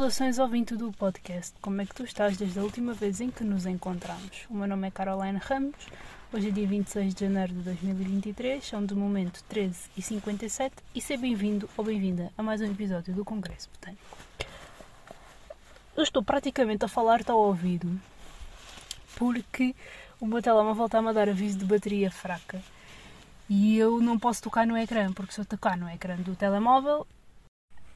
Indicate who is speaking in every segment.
Speaker 1: Saudações ouvinte do podcast. Como é que tu estás desde a última vez em que nos encontramos? O meu nome é Caroline Ramos. Hoje é dia 26 de janeiro de 2023, são de momento 13h57 e seja bem-vindo ou bem-vinda a mais um episódio do Congresso Botânico. Eu estou praticamente a falar-te ao ouvido porque o meu telemóvel está-me a dar aviso de bateria fraca e eu não posso tocar no ecrã, porque se eu tocar no ecrã do telemóvel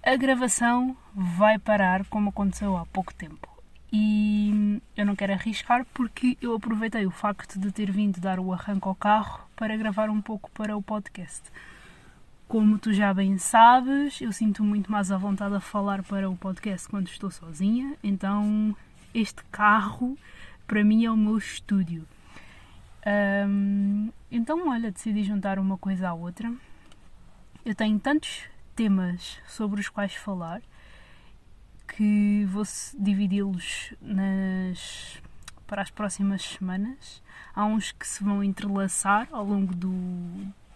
Speaker 1: a gravação vai parar como aconteceu há pouco tempo. E eu não quero arriscar porque eu aproveitei o facto de ter vindo dar o arranque ao carro para gravar um pouco para o podcast. Como tu já bem sabes, eu sinto muito mais à vontade a falar para o podcast quando estou sozinha, então este carro para mim é o meu estúdio. Um, então, olha, decidi juntar uma coisa à outra. Eu tenho tantos temas sobre os quais falar que vou dividi-los nas para as próximas semanas. Há uns que se vão entrelaçar ao longo do,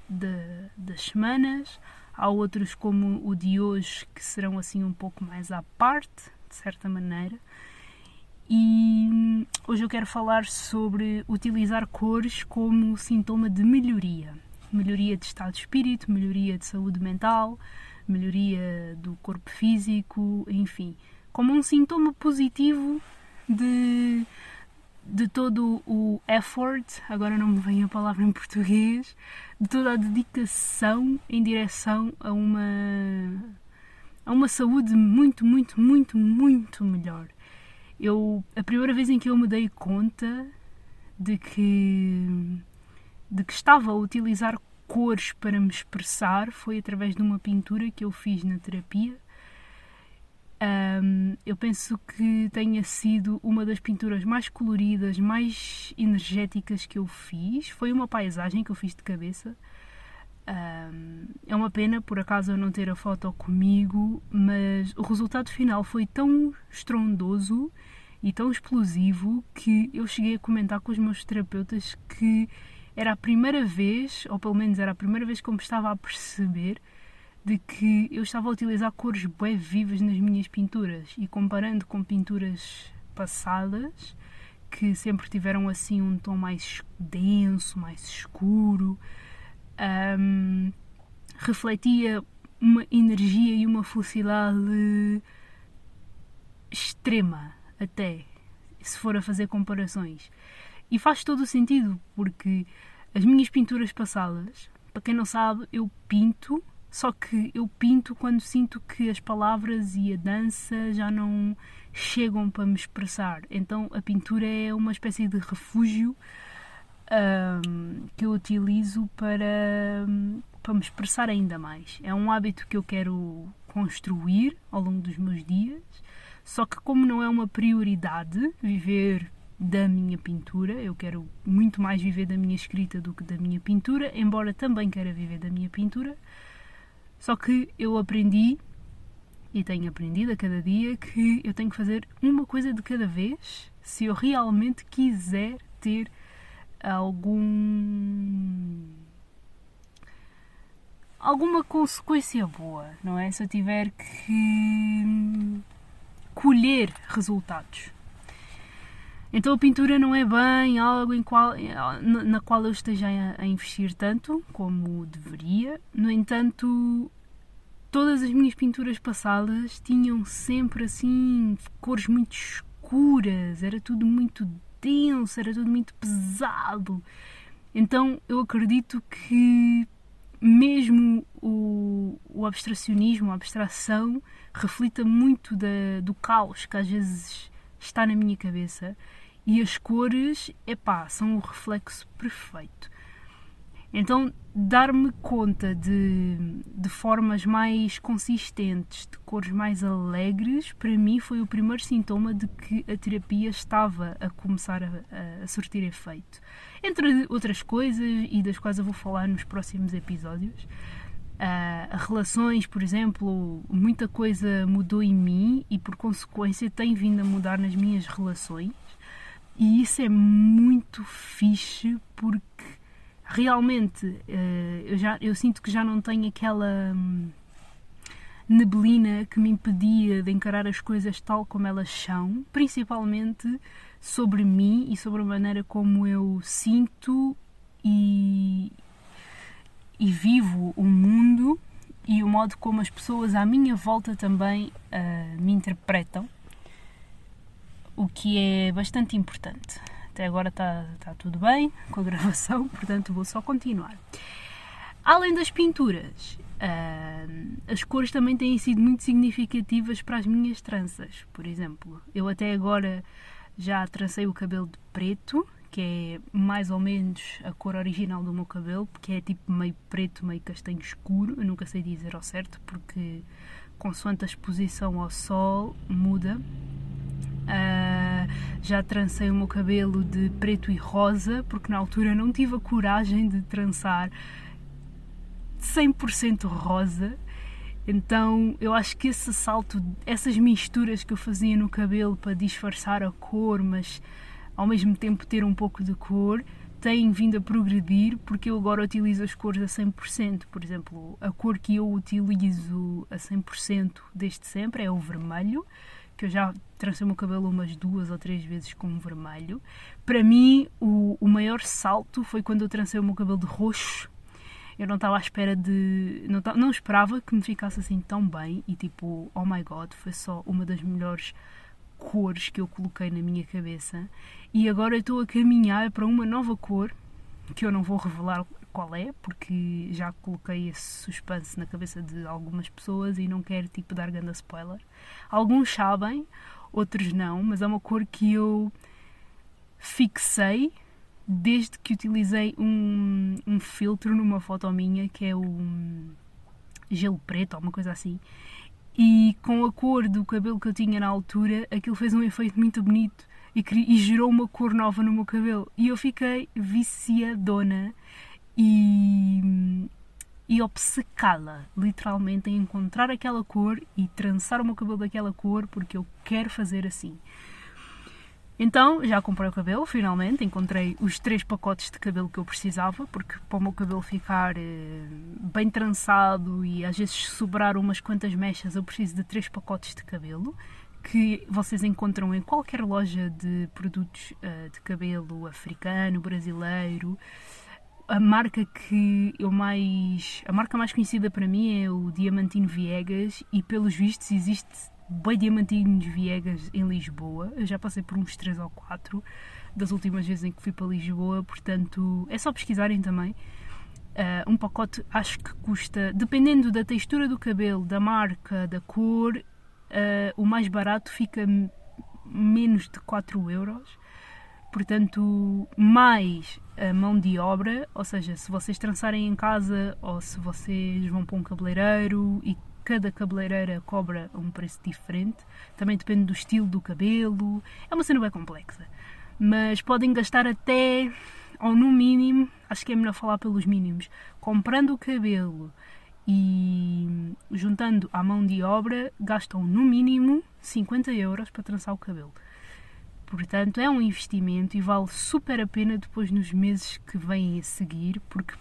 Speaker 1: de, das semanas, há outros como o de hoje que serão assim um pouco mais à parte, de certa maneira. E hoje eu quero falar sobre utilizar cores como sintoma de melhoria. Melhoria de estado de espírito, melhoria de saúde mental, melhoria do corpo físico, enfim, como um sintoma positivo de, de todo o effort, agora não me vem a palavra em português, de toda a dedicação em direção a uma, a uma saúde muito, muito, muito, muito melhor. Eu, a primeira vez em que eu me dei conta de que, de que estava a utilizar cores para me expressar foi através de uma pintura que eu fiz na terapia. Um, eu penso que tenha sido uma das pinturas mais coloridas, mais energéticas que eu fiz. Foi uma paisagem que eu fiz de cabeça. Um, é uma pena, por acaso, eu não ter a foto comigo, mas o resultado final foi tão estrondoso e tão explosivo que eu cheguei a comentar com os meus terapeutas que era a primeira vez, ou pelo menos era a primeira vez que eu me estava a perceber de que eu estava a utilizar cores bem vivas nas minhas pinturas e comparando com pinturas passadas que sempre tiveram assim um tom mais denso, mais escuro, um, refletia uma energia e uma felicidade extrema até se for a fazer comparações. E faz todo o sentido, porque as minhas pinturas passadas, para quem não sabe, eu pinto, só que eu pinto quando sinto que as palavras e a dança já não chegam para me expressar. Então a pintura é uma espécie de refúgio um, que eu utilizo para, para me expressar ainda mais. É um hábito que eu quero construir ao longo dos meus dias, só que como não é uma prioridade viver da minha pintura. Eu quero muito mais viver da minha escrita do que da minha pintura, embora também queira viver da minha pintura. Só que eu aprendi e tenho aprendido a cada dia que eu tenho que fazer uma coisa de cada vez se eu realmente quiser ter algum alguma consequência boa, não é? Se eu tiver que colher resultados. Então a pintura não é bem algo em qual, na qual eu esteja a investir tanto como deveria. No entanto, todas as minhas pinturas passadas tinham sempre assim cores muito escuras, era tudo muito denso, era tudo muito pesado. Então eu acredito que mesmo o, o abstracionismo, a abstração, reflita muito da, do caos que às vezes está na minha cabeça e as cores, epá, são o reflexo perfeito. Então, dar-me conta de, de formas mais consistentes, de cores mais alegres, para mim foi o primeiro sintoma de que a terapia estava a começar a, a, surtir efeito. Entre outras coisas, e das quais eu vou falar nos próximos episódios, uh, relações, por exemplo, muita coisa mudou em mim e, por consequência, tem vindo a mudar nas minhas relações e isso é muito fixe porque realmente uh, eu, já, eu sinto que já não tenho aquela. neblina que me impedia de encarar as coisas tal como elas são, principalmente sobre mim e sobre a maneira como eu sinto e, e vivo o mundo e o modo como as pessoas à minha volta também uh, me interpretam, o que é bastante importante. Até agora está tá tudo bem com a gravação, portanto vou só continuar. Além das pinturas, uh, as cores também têm sido muito significativas para as minhas tranças. Por exemplo, eu até agora já trancei o cabelo de preto, que é mais ou menos a cor original do meu cabelo, porque é tipo meio preto, meio castanho escuro. Eu nunca sei dizer ao certo, porque consoante a exposição ao sol muda. Uh, já trancei o meu cabelo de preto e rosa, porque na altura não tive a coragem de trançar 100% rosa. Então eu acho que esse salto, essas misturas que eu fazia no cabelo para disfarçar a cor, mas ao mesmo tempo ter um pouco de cor, têm vindo a progredir porque eu agora utilizo as cores a 100%. Por exemplo, a cor que eu utilizo a 100% desde sempre é o vermelho, que eu já trancei o meu cabelo umas duas ou três vezes com vermelho. Para mim, o, o maior salto foi quando eu trancei o meu cabelo de roxo. Eu não estava à espera de. Não, não esperava que me ficasse assim tão bem e tipo, oh my god, foi só uma das melhores cores que eu coloquei na minha cabeça e agora estou a caminhar para uma nova cor que eu não vou revelar qual é, porque já coloquei esse suspense na cabeça de algumas pessoas e não quero tipo dar grande spoiler. Alguns sabem, outros não, mas é uma cor que eu fixei desde que utilizei um, um filtro numa foto minha que é o gelo preto ou uma coisa assim e com a cor do cabelo que eu tinha na altura, aquilo fez um efeito muito bonito e gerou uma cor nova no meu cabelo. E eu fiquei viciadona e, e obcecada, literalmente, em encontrar aquela cor e trançar o meu cabelo daquela cor porque eu quero fazer assim. Então já comprei o cabelo, finalmente. Encontrei os três pacotes de cabelo que eu precisava, porque para o meu cabelo ficar eh, bem trançado e às vezes sobrar umas quantas mechas, eu preciso de três pacotes de cabelo que vocês encontram em qualquer loja de produtos uh, de cabelo africano, brasileiro. A marca que eu mais. A marca mais conhecida para mim é o Diamantino Viegas e pelos vistos existe bem diamantinhos Viegas em Lisboa. Eu já passei por uns 3 ou 4 das últimas vezes em que fui para Lisboa, portanto é só pesquisarem também. Uh, um pacote acho que custa, dependendo da textura do cabelo, da marca, da cor, uh, o mais barato fica menos de 4 euros. Portanto, mais a mão de obra, ou seja, se vocês trançarem em casa ou se vocês vão para um cabeleireiro e cada cabeleireira cobra um preço diferente, também depende do estilo do cabelo, é uma cena bem complexa. Mas podem gastar até, ou no mínimo, acho que é melhor falar pelos mínimos, comprando o cabelo e juntando à mão de obra, gastam no mínimo 50 euros para trançar o cabelo. Portanto, é um investimento e vale super a pena depois nos meses que vêm a seguir, porque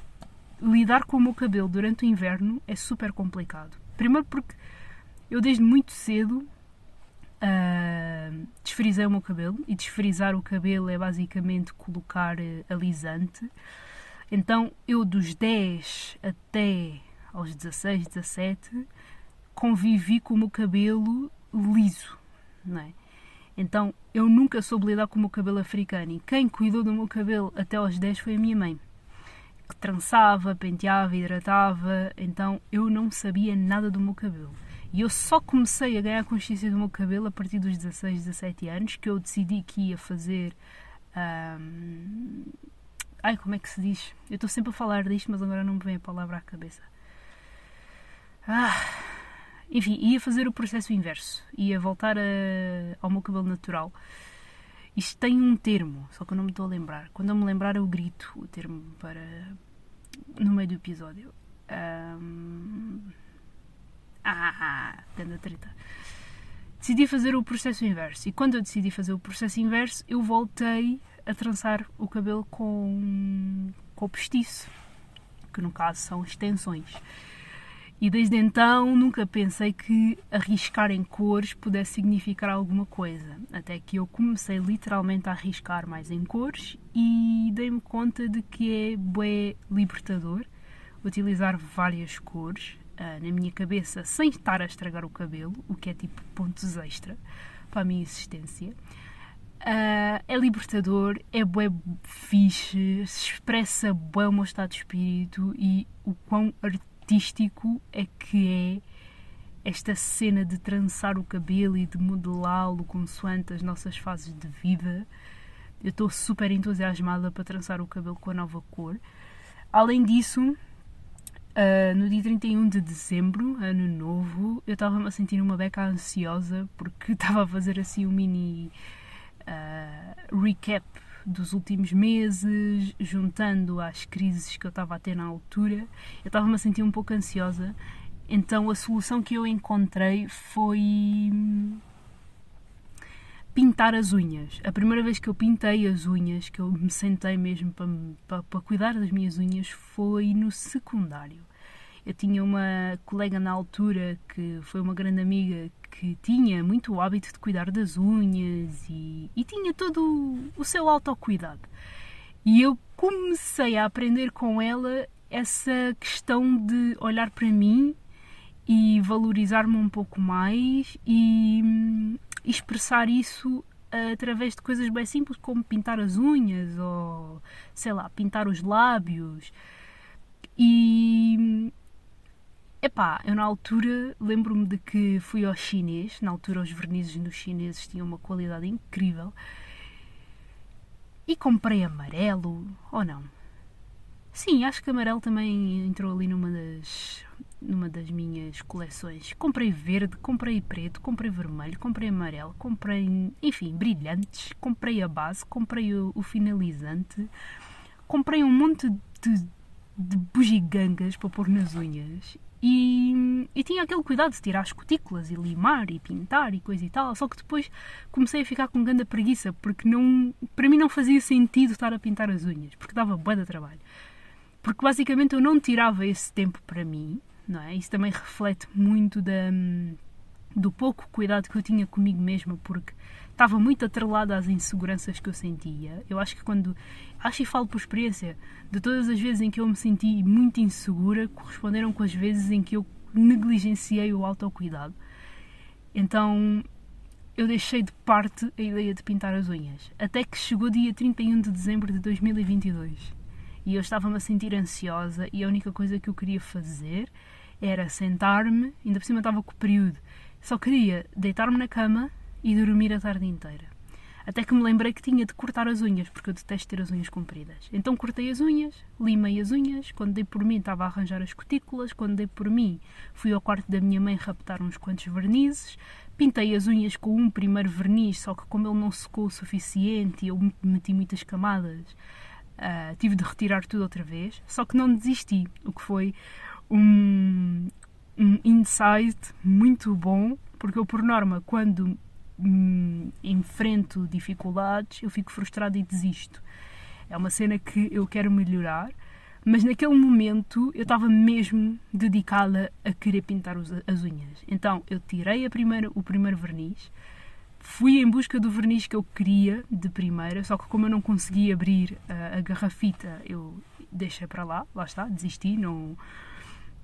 Speaker 1: lidar com o meu cabelo durante o inverno é super complicado. Primeiro porque eu desde muito cedo uh, desfrisei o meu cabelo e desfrizar o cabelo é basicamente colocar uh, alisante. Então eu dos 10 até aos 16, 17 convivi com o meu cabelo liso, não é? Então eu nunca soube lidar com o meu cabelo africano e quem cuidou do meu cabelo até aos 10 foi a minha mãe que trançava, penteava, hidratava, então eu não sabia nada do meu cabelo. E eu só comecei a ganhar consciência do meu cabelo a partir dos 16, 17 anos, que eu decidi que ia fazer. Um... Ai, como é que se diz? Eu estou sempre a falar disto, mas agora não me vem a palavra à cabeça. Ah, enfim, ia fazer o processo inverso. Ia voltar a... ao meu cabelo natural. Isto tem um termo, só que eu não me estou a lembrar. Quando eu me lembrar, eu grito o termo para. no meio do episódio. Um... Ah, grande treta. Decidi fazer o processo inverso. E quando eu decidi fazer o processo inverso, eu voltei a trançar o cabelo com, com o postiço, que no caso são extensões. E desde então nunca pensei que arriscar em cores pudesse significar alguma coisa. Até que eu comecei literalmente a arriscar mais em cores e dei-me conta de que é bué libertador utilizar várias cores uh, na minha cabeça sem estar a estragar o cabelo, o que é tipo pontos extra para a minha existência. Uh, é libertador, é bué fixe, expressa bué o meu estado de espírito e o quão artístico é que é esta cena de trançar o cabelo e de modelá-lo consoante as nossas fases de vida. Eu estou super entusiasmada para trançar o cabelo com a nova cor. Além disso, uh, no dia 31 de dezembro, ano novo, eu estava-me a sentir uma beca ansiosa porque estava a fazer assim um mini uh, recap dos últimos meses, juntando às crises que eu estava a ter na altura, eu estava-me a sentir um pouco ansiosa. Então a solução que eu encontrei foi hum, pintar as unhas. A primeira vez que eu pintei as unhas, que eu me sentei mesmo para, para, para cuidar das minhas unhas, foi no secundário. Eu tinha uma colega na altura que foi uma grande amiga que tinha muito o hábito de cuidar das unhas e, e tinha todo o seu autocuidado. E eu comecei a aprender com ela essa questão de olhar para mim e valorizar-me um pouco mais e, e expressar isso através de coisas bem simples como pintar as unhas ou sei lá, pintar os lábios. E Epá, eu na altura lembro-me de que fui ao chinês, na altura os vernizes nos chineses tinham uma qualidade incrível, e comprei amarelo, ou não? Sim, acho que amarelo também entrou ali numa das, numa das minhas coleções. Comprei verde, comprei preto, comprei vermelho, comprei amarelo, comprei, enfim, brilhantes, comprei a base, comprei o, o finalizante, comprei um monte de, de bugigangas para pôr nas unhas e, e, tinha aquele cuidado de tirar as cutículas e limar e pintar e coisa e tal. Só que depois comecei a ficar com grande preguiça, porque não, para mim não fazia sentido estar a pintar as unhas, porque dava bué de trabalho. Porque basicamente eu não tirava esse tempo para mim, não é? Isso também reflete muito da, do pouco cuidado que eu tinha comigo mesma, porque estava muito atrelada às inseguranças que eu sentia. Eu acho que quando. Acho e falo por experiência, de todas as vezes em que eu me senti muito insegura, corresponderam com as vezes em que eu negligenciei o autocuidado. Então eu deixei de parte a ideia de pintar as unhas. Até que chegou dia 31 de dezembro de 2022 e eu estava-me a sentir ansiosa e a única coisa que eu queria fazer era sentar-me, ainda por cima estava com o período, só queria deitar-me na cama e dormir a tarde inteira. Até que me lembrei que tinha de cortar as unhas, porque eu detesto ter as unhas compridas. Então cortei as unhas, limei as unhas, quando dei por mim estava a arranjar as cutículas, quando dei por mim fui ao quarto da minha mãe raptar uns quantos vernizes, pintei as unhas com um primeiro verniz, só que como ele não secou o suficiente e eu meti muitas camadas, uh, tive de retirar tudo outra vez, só que não desisti, o que foi um, um insight muito bom, porque eu por norma quando hum, enfrento dificuldades, eu fico frustrada e desisto. É uma cena que eu quero melhorar, mas naquele momento eu estava mesmo dedicada a querer pintar as unhas. Então eu tirei primeira, o primeiro verniz, fui em busca do verniz que eu queria de primeira, só que como eu não consegui abrir a, a garrafita, eu deixei para lá, lá está, desisti, não,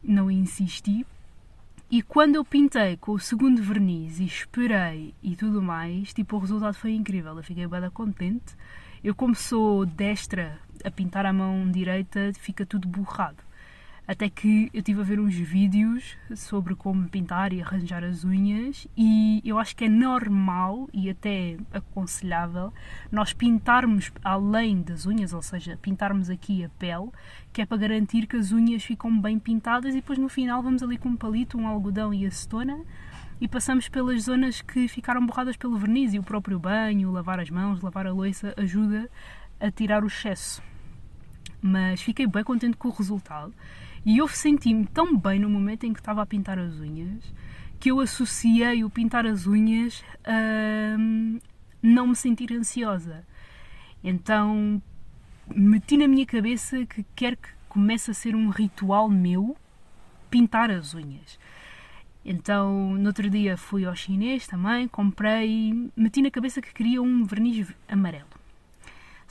Speaker 1: não insisti. E quando eu pintei com o segundo verniz e esperei e tudo mais, tipo, o resultado foi incrível. Eu fiquei bem contente. Eu, como sou destra a pintar a mão direita, fica tudo borrado. Até que eu tive a ver uns vídeos sobre como pintar e arranjar as unhas, e eu acho que é normal e até aconselhável nós pintarmos além das unhas, ou seja, pintarmos aqui a pele, que é para garantir que as unhas ficam bem pintadas, e depois no final vamos ali com um palito, um algodão e acetona e passamos pelas zonas que ficaram borradas pelo verniz e o próprio banho, lavar as mãos, lavar a louça ajuda a tirar o excesso. Mas fiquei bem contente com o resultado e eu senti-me tão bem no momento em que estava a pintar as unhas que eu associei o pintar as unhas a hum, não me sentir ansiosa. Então meti na minha cabeça que quer que comece a ser um ritual meu pintar as unhas. Então, no outro dia fui ao chinês também, comprei, meti na cabeça que queria um verniz amarelo.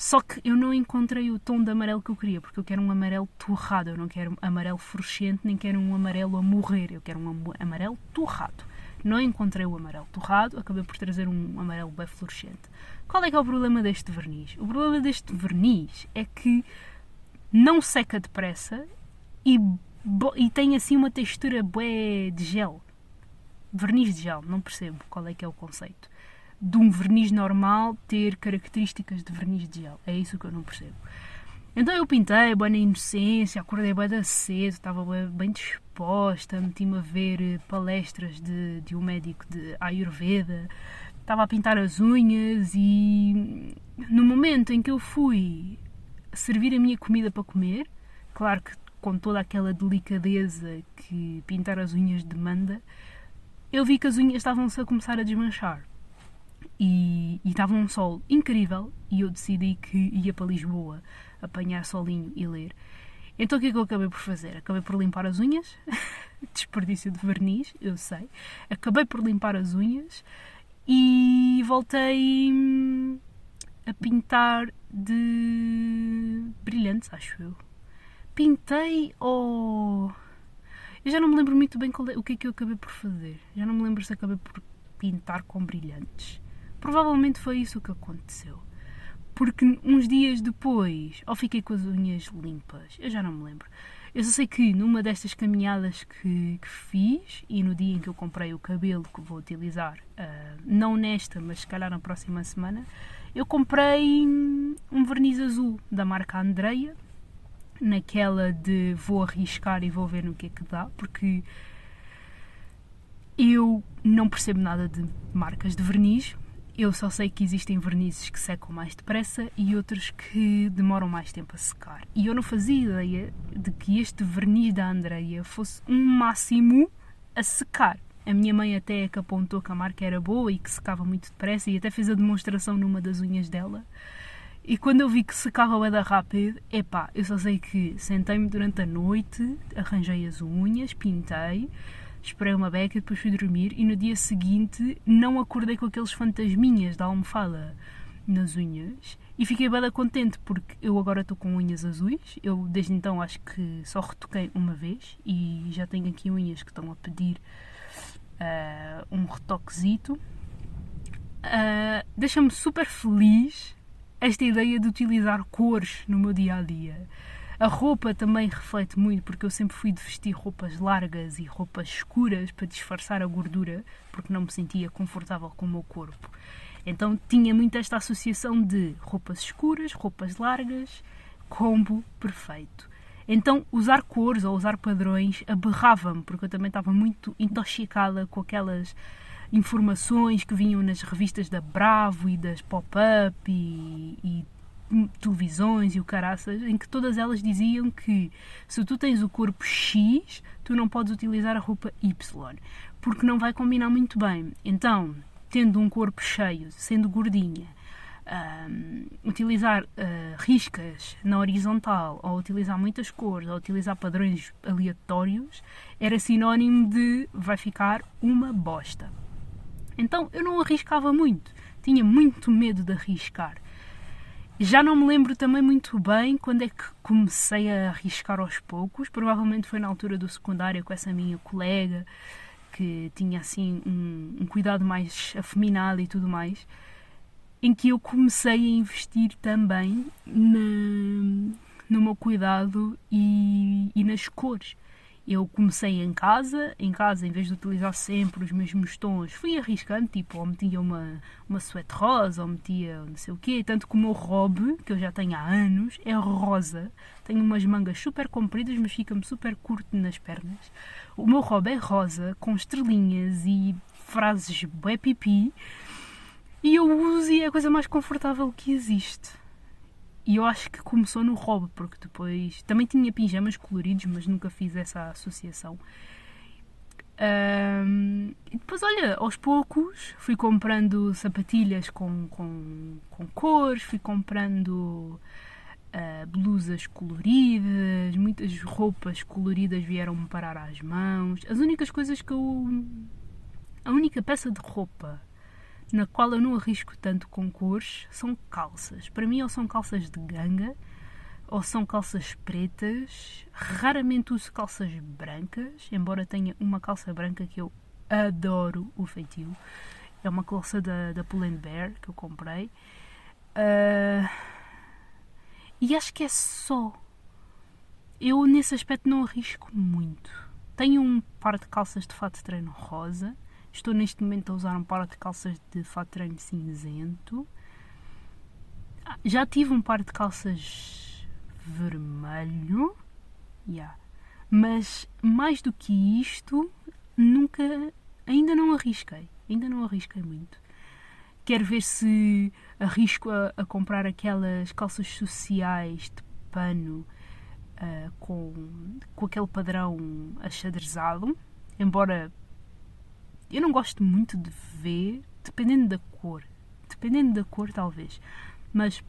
Speaker 1: Só que eu não encontrei o tom de amarelo que eu queria, porque eu quero um amarelo torrado, eu não quero um amarelo fluorescente, nem quero um amarelo a morrer, eu quero um amarelo torrado. Não encontrei o amarelo torrado, acabei por trazer um amarelo bem fluorescente. Qual é que é o problema deste verniz? O problema deste verniz é que não seca depressa e e tem assim uma textura bué de gel. Verniz de gel, não percebo qual é que é o conceito. De um verniz normal ter características de verniz de gel. É isso que eu não percebo. Então eu pintei, bem na inocência, acordei bem da cedo, estava bem, bem disposta, meti-me a ver eh, palestras de, de um médico de Ayurveda, estava a pintar as unhas e no momento em que eu fui servir a minha comida para comer, claro que com toda aquela delicadeza que pintar as unhas demanda, eu vi que as unhas estavam-se a começar a desmanchar. E, estava um sol incrível e eu decidi que ia para Lisboa apanhar solinho e ler. Então o que é que eu acabei por fazer? Acabei por limpar as unhas, desperdício de verniz, eu sei. Acabei por limpar as unhas e voltei hum, a pintar de brilhantes, acho eu pintei ou. Oh... Eu já não me lembro muito bem é, o que é que eu acabei por fazer. Já não me lembro se acabei por pintar com brilhantes. Provavelmente foi isso que aconteceu. Porque uns dias depois, ou fiquei com as unhas limpas, eu já não me lembro. Eu só sei que numa destas caminhadas que, que fiz e no dia em que eu comprei o cabelo que vou utilizar, uh, não nesta, mas se calhar na próxima semana, eu comprei um verniz azul da marca Andreia, naquela de vou arriscar e vou ver no que é que dá, porque eu não percebo nada de marcas de verniz. Eu só sei que existem vernizes que secam mais depressa e outros que demoram mais tempo a secar. E eu não fazia ideia de que este verniz da Andreia fosse um máximo a secar. A minha mãe até que apontou que a marca era boa e que secava muito depressa e até fez a demonstração numa das unhas dela. E quando eu vi que secava o da rápido, epá, eu só sei que sentei-me durante a noite, arranjei as unhas, pintei, esperei uma beca, depois fui dormir e no dia seguinte não acordei com aqueles fantasminhas da almofada nas unhas e fiquei bem contente porque eu agora estou com unhas azuis. Eu desde então acho que só retoquei uma vez e já tenho aqui unhas que estão a pedir uh, um retoquezito. Uh, Deixa-me super feliz esta ideia de utilizar cores no meu dia a dia. A roupa também reflete muito, porque eu sempre fui de vestir roupas largas e roupas escuras para disfarçar a gordura, porque não me sentia confortável com o meu corpo. Então tinha muito esta associação de roupas escuras, roupas largas, combo perfeito. Então usar cores ou usar padrões aberrava-me, porque eu também estava muito intoxicada com aquelas informações que vinham nas revistas da Bravo e das Pop-Up e, e televisões e o caraças, em que todas elas diziam que se tu tens o corpo X, tu não podes utilizar a roupa Y, porque não vai combinar muito bem. Então, tendo um corpo cheio, sendo gordinha, um, utilizar uh, riscas na horizontal, ou utilizar muitas cores, ou utilizar padrões aleatórios, era sinónimo de vai ficar uma bosta. Então eu não arriscava muito, tinha muito medo de arriscar. Já não me lembro também muito bem quando é que comecei a arriscar aos poucos. Provavelmente foi na altura do secundário com essa minha colega que tinha assim um, um cuidado mais afeminado e tudo mais, em que eu comecei a investir também na, no meu cuidado e, e nas cores. Eu comecei em casa, em casa, em vez de utilizar sempre os mesmos tons, fui arriscando, tipo, ou metia uma, uma suéte rosa, ou metia não sei o quê, tanto que o meu robe, que eu já tenho há anos, é rosa. Tenho umas mangas super compridas, mas fica-me super curto nas pernas. O meu robe é rosa, com estrelinhas e frases bué pipi, e eu uso e é a coisa mais confortável que existe. E eu acho que começou no Rob, porque depois também tinha pijamas coloridos, mas nunca fiz essa associação. Um, e depois, olha, aos poucos fui comprando sapatilhas com, com, com cores, fui comprando uh, blusas coloridas, muitas roupas coloridas vieram-me parar às mãos. As únicas coisas que eu. A única peça de roupa na qual eu não arrisco tanto com cores são calças. Para mim, ou são calças de ganga, ou são calças pretas. Raramente uso calças brancas, embora tenha uma calça branca que eu adoro o feitio. É uma calça da, da Pull Bear que eu comprei. Uh, e acho que é só. Eu nesse aspecto não arrisco muito. Tenho um par de calças de fato de treino rosa. Estou neste momento a usar um par de calças de fato de treino cinzento. Ah, já tive um par de calças vermelho. Yeah. Mas mais do que isto, nunca. Ainda não arrisquei. Ainda não arrisquei muito. Quero ver se arrisco a, a comprar aquelas calças sociais de pano uh, com, com aquele padrão achadrezado. Embora eu não gosto muito de ver, dependendo da cor. Dependendo da cor, talvez. Mas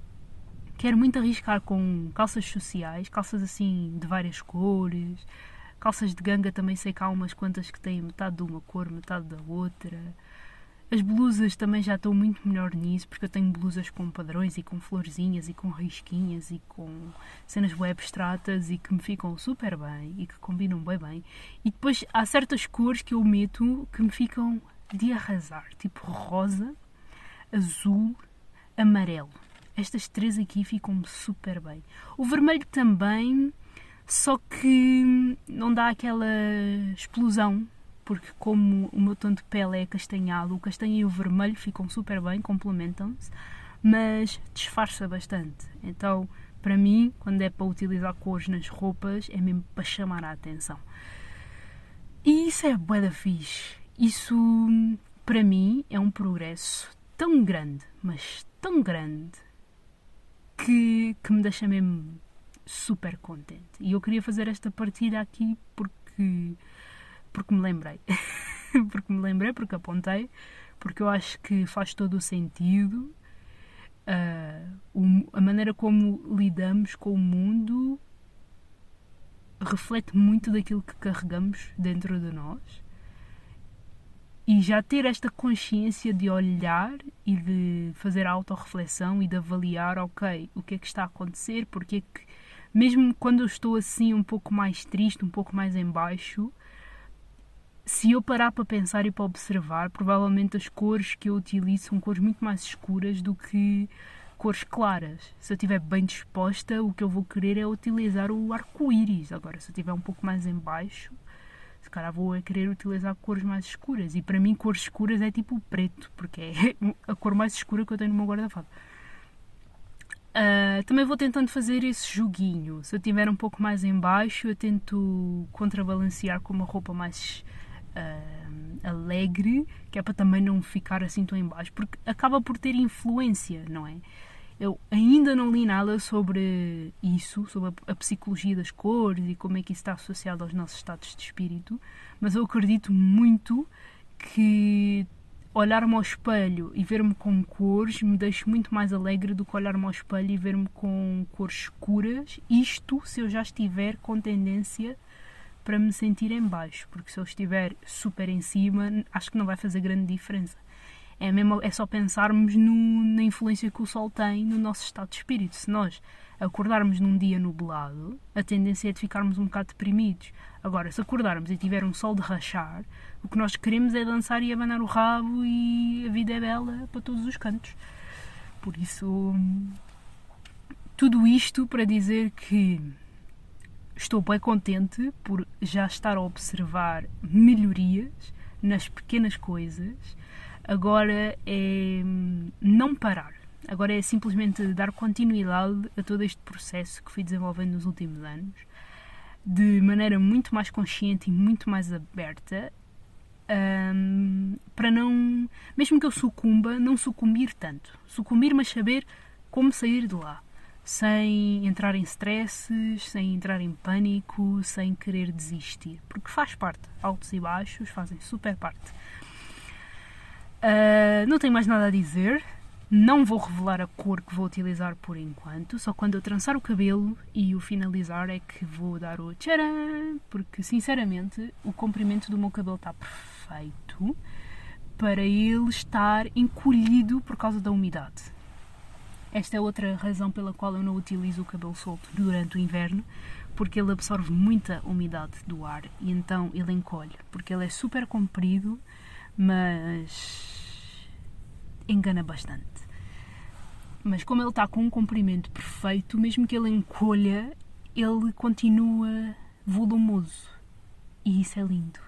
Speaker 1: quero muito arriscar com calças sociais, calças assim de várias cores. Calças de ganga também sei que há umas quantas que têm metade de uma cor, metade da outra. As blusas também já estou muito melhor nisso, porque eu tenho blusas com padrões e com florzinhas e com risquinhas e com cenas web abstratas e que me ficam super bem e que combinam bem bem. E depois há certas cores que eu meto que me ficam de arrasar, tipo rosa, azul, amarelo. Estas três aqui ficam super bem. O vermelho também, só que não dá aquela explosão porque como o meu tom de pele é castanhado, o castanho e o vermelho ficam super bem, complementam-se, mas disfarça bastante. Então, para mim, quando é para utilizar cores nas roupas, é mesmo para chamar a atenção. E isso é bué da fixe. Isso, para mim, é um progresso tão grande, mas tão grande, que, que me deixa mesmo super contente. E eu queria fazer esta partida aqui porque porque me lembrei. porque me lembrei, porque apontei, porque eu acho que faz todo o sentido. Uh, a maneira como lidamos com o mundo reflete muito daquilo que carregamos dentro de nós. E já ter esta consciência de olhar e de fazer a autorreflexão e de avaliar, ok, o que é que está a acontecer, porque é que, mesmo quando eu estou assim um pouco mais triste, um pouco mais em baixo, se eu parar para pensar e para observar, provavelmente as cores que eu utilizo são cores muito mais escuras do que cores claras. Se eu estiver bem disposta, o que eu vou querer é utilizar o arco-íris. Agora, se eu estiver um pouco mais em baixo, se calhar vou querer utilizar cores mais escuras. E para mim, cores escuras é tipo preto, porque é a cor mais escura que eu tenho no meu guarda-fato. Uh, também vou tentando fazer esse joguinho. Se eu estiver um pouco mais em baixo, eu tento contrabalancear com uma roupa mais uh, alegre, que é para também não ficar assim tão em baixo, porque acaba por ter influência, não é? Eu ainda não li nada sobre isso, sobre a, psicologia das cores e como é que isso está associado aos nossos estados de espírito, mas eu acredito muito que olhar-me ao espelho e ver-me com cores me deixa muito mais alegre do que olhar-me ao espelho e ver-me com cores escuras. Isto se eu já estiver com tendência para me sentir em baixo, porque se eu estiver super em cima, acho que não vai fazer grande diferença. É, mesmo, é só pensarmos no, na influência que o sol tem no nosso estado de espírito. Se nós acordarmos num dia nublado, a tendência é de ficarmos um bocado deprimidos. Agora, se acordarmos e tiver um sol de rachar, o que nós queremos é dançar e abanar o rabo e a vida é bela para todos os cantos. Por isso, tudo isto para dizer que estou bem contente por já estar a observar melhorias nas pequenas coisas. Agora é hum, não parar. Agora é simplesmente dar continuidade a todo este processo que fui desenvolvendo nos últimos anos, de maneira muito mais consciente e muito mais aberta, um, para não, mesmo que eu sucumba, não sucumbir tanto. Sucumbir, mas saber como sair de lá sem entrar em stresses, sem entrar em pânico, sem querer desistir, porque faz parte, altos e baixos fazem super parte. Uh, não tenho mais nada a dizer, Não vou revelar a cor que vou utilizar por enquanto, só quando eu trançar o cabelo e o finalizar é que vou dar o tcharam, porque sinceramente o comprimento do meu cabelo está perfeito para ele estar encolhido por causa da umidade. Esta é outra razão pela qual eu não utilizo o cabelo solto durante o inverno, porque ele absorve muita umidade do ar e então ele encolhe, porque ele é super comprido, mas engana bastante. Mas como ele está com um comprimento perfeito, mesmo que ele encolha, ele continua volumoso. E isso é lindo.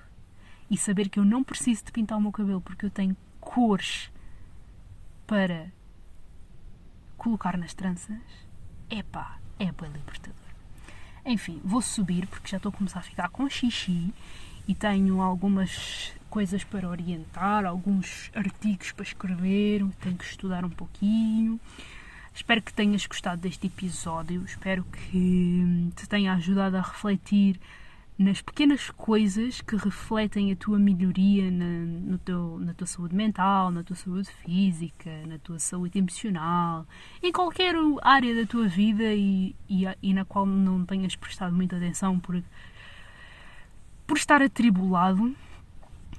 Speaker 1: E saber que eu não preciso de pintar o meu cabelo porque eu tenho cores para colocar nas tranças, epá, é bem libertador. Enfim, vou subir porque já estou a começar a ficar com xixi e tenho algumas coisas para orientar, alguns artigos para escrever, tenho que estudar um pouquinho. Espero que tenhas gostado deste episódio, espero que te tenha ajudado a refletir nas pequenas coisas que refletem a tua melhoria na, teu, na tua saúde mental, na tua saúde física, na tua saúde emocional, em qualquer área da tua vida e, e, e na qual não tenhas prestado muita atenção por, por estar atribulado.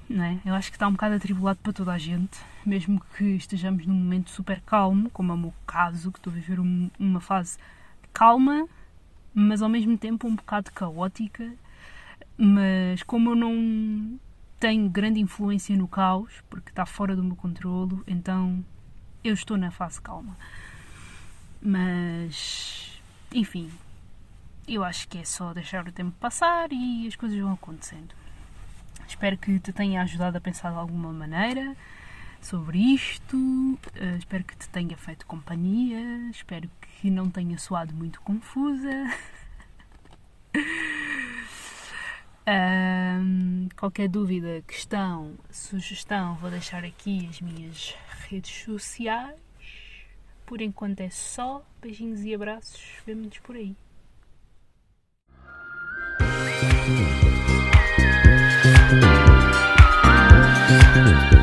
Speaker 1: Não é? Eu acho que está um bocado atribulado para toda a gente, mesmo que estejamos num momento super calmo, como é o meu caso, que estou a viver um, uma fase calma, mas ao mesmo tempo um bocado caótica mas como eu não tenho grande influência no caos, porque está fora do meu controlo, então eu estou na fase calma. Mas, enfim, eu acho que é só deixar o tempo passar e as coisas vão acontecendo. Espero que te tenha ajudado a pensar de alguma maneira sobre isto. Uh, espero que te tenha feito companhia. Espero que não tenha soado muito confusa. Um, qualquer dúvida, questão, sugestão, vou deixar aqui as minhas redes sociais. Por enquanto é só. Beijinhos e abraços. Vemo-nos por aí. Thank